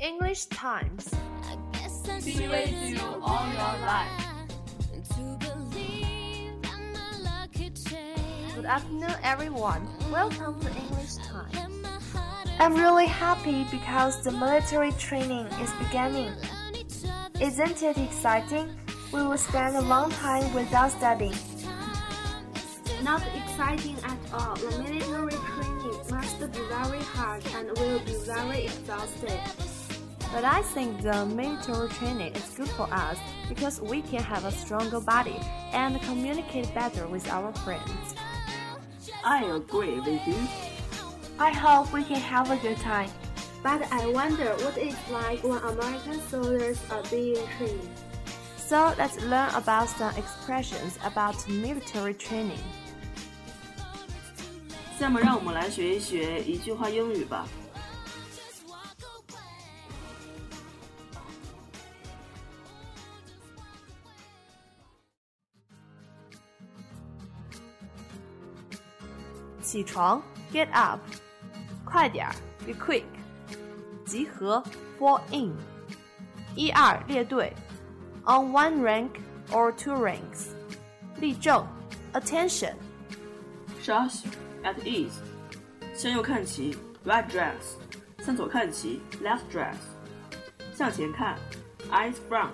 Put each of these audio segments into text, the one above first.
English Times. Be with you all your life. Good afternoon, everyone. Welcome to English Times. I'm really happy because the military training is beginning. Isn't it exciting? We will spend a long time without studying. Not exciting at all. The military training must be very hard and will be very exhausting. But I think the military training is good for us because we can have a stronger body and communicate better with our friends. I agree with you. I hope we can have a good time. But I wonder what it's like when American soldiers are being trained. So let's learn about some expressions about military training. 下面让我们来学一学一句话英语吧。 起床，get up，快点儿，be quick，集合，fall in，一二列队，on one rank or two ranks，立正，attention，稍息，at ease，向右看齐，right dress，向左看齐，left dress，向前看，eyes front，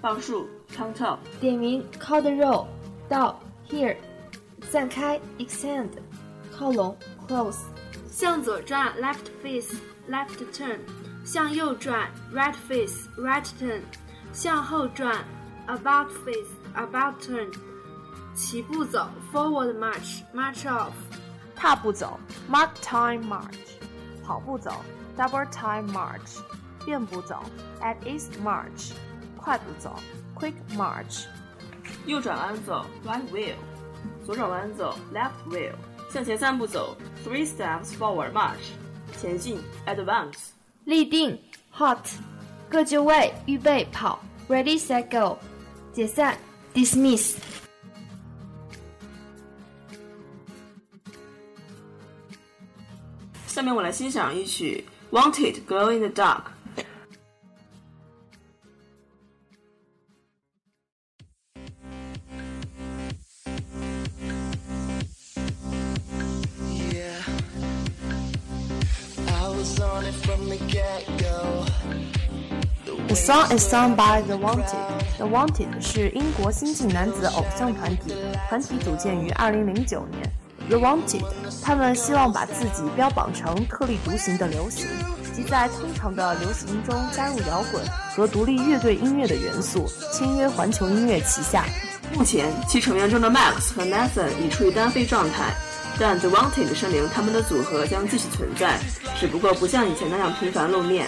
报数，count up，点名，call the roll，到，here，散开，extend。 靠拢，close。向左转，left face，left turn。向右转，right face，right turn。向后转，about face，about turn。齐步走，forward march，march off。踏步走，mark time march。跑步走，double time march。变步走，at ease march。快步走，quick march。右转弯走，right wheel。左转弯走，left wheel。 向前三步走，three steps forward march，前进，advance。立定，halt，各就位，预备跑，ready set go，解散，dismiss。下面我来欣赏一曲《Wanted Glow in the Dark》。The song is sung by The Wanted. The Wanted 是英国新晋男子偶像团体，团体组建于2009年。The Wanted，他们希望把自己标榜成特立独行的流行，即在通常的流行中加入摇滚和独立乐队音乐的元素，签约环球音乐旗下。目前，其成员中的 Max 和 Nathan 已处于单飞状态。但 The Wanted 声明，他们的组合将继续存在，只不过不像以前那样频繁露面。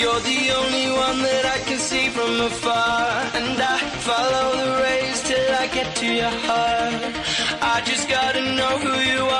You're the only one that I can see from afar. And I follow the rays till I get to your heart. I just gotta know who you are.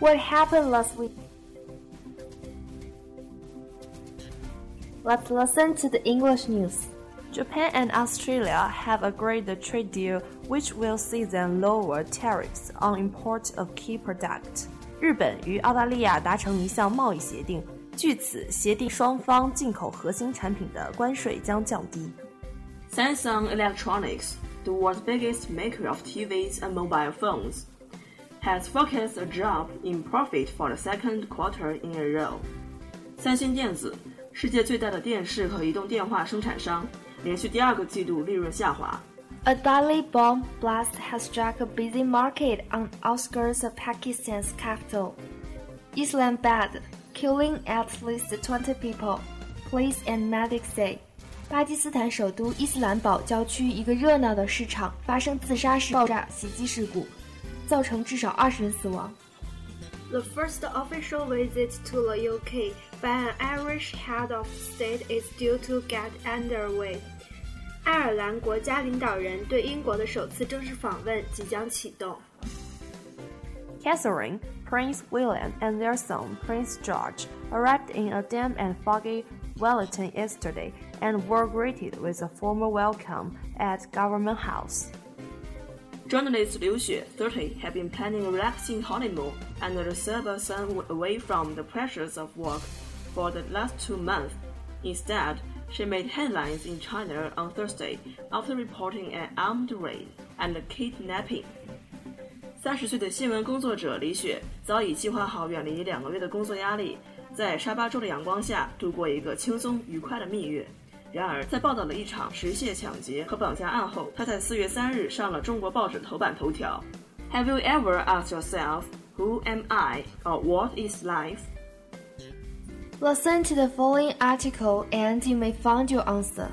What happened last week? Let's listen to the English news. Japan and Australia have agreed a trade deal which will see them lower tariffs on import of key product. 日本与澳大利亚达成一项贸易协定，据此协定双方进口核心产品的关税将降低。Samsung Electronics, the world's biggest maker of TVs and mobile phones, has forecast a drop in profit for the second quarter in a row. 三星电子，世界最大的电视和移动电话生产商，连续第二个季度利润下滑。A deadly bomb blast has struck a busy market on outskirts of Pakistan's capital, Islamabad, killing at least 20 people. Police and medics say. 巴基斯坦首都伊斯兰堡郊区一个热闹的市场发生自杀式爆炸袭击事故。 造成至少二十人死亡。The first official visit to the UK by an Irish head of state is due to get underway. 爱尔兰国家领导人对英国的首次正式访问即将启动。Catherine, Prince William, and their son Prince George arrived in a damp and foggy Wellington yesterday and were greeted with a formal welcome at Government House. Journalist Liu Xue, 30, had been planning a relaxing honeymoon and a Sabah sun away from the pressures of work for the last two months. Instead, she made headlines in China on Thursday after reporting an armed raid and a kidnapping. 三十岁的新闻工作者李雪早已计划好远离两个月的工作压力，在沙巴州的阳光下度过一个轻松愉快的蜜月。然而，在报道了一场持械抢劫和绑架案后，他在四月三日上了中国报纸头版头条。Have you ever asked yourself, who am I or what is life? Listen to the following article and you may find your answer.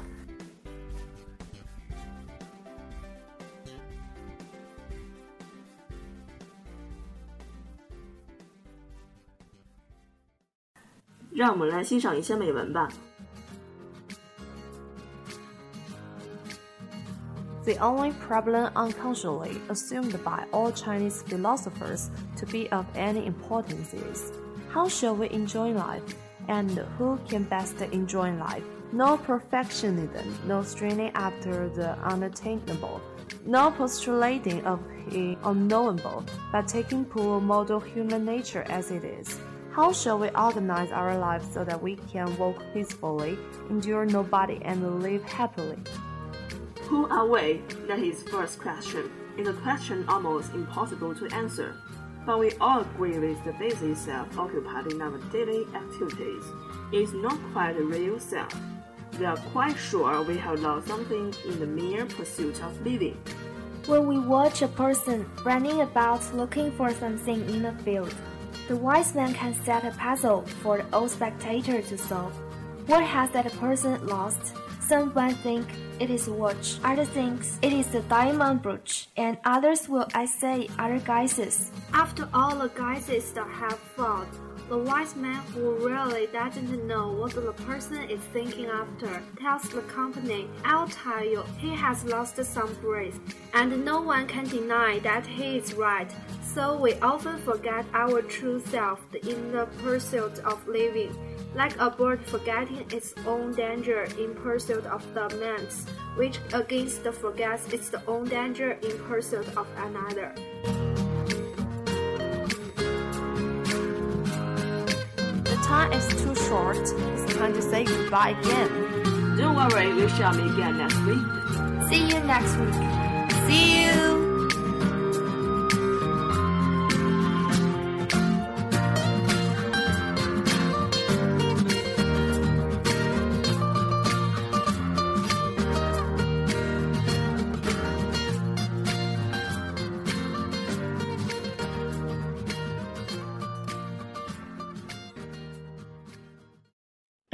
The only problem unconsciously assumed by all Chinese philosophers to be of any importance is how shall we enjoy life and who can best enjoy life? No perfectionism, no straining after the unattainable, no postulating of the unknowable, but taking poor model human nature as it is. How shall we organize our lives so that we can walk peacefully, endure nobody, and live happily? Who are we? That is first question. It's a question almost impossible to answer. But we all agree with the busy self occupied in our daily activities. It's not quite the real self. We are quite sure we have lost something in the mere pursuit of living. When we watch a person running about looking for something in a field, the wise man can set a puzzle for the old spectator to solve. What has that person lost? Someone think it is a watch, others think it is a diamond brooch, and others will essay other guesses. After all the guesses that have failed, the wise man who really doesn't know what the person is thinking after tells the company, I'll tell you, he has lost some breath, and no one can deny that he is right. So we often forget our true self in the pursuit of living like a bird forgetting its own danger in pursuit of the mantis, which against forgets its own danger in pursuit of another. The time is too short. It's time to say goodbye again. Don't worry, we shall meet again next week. See you next week. See you.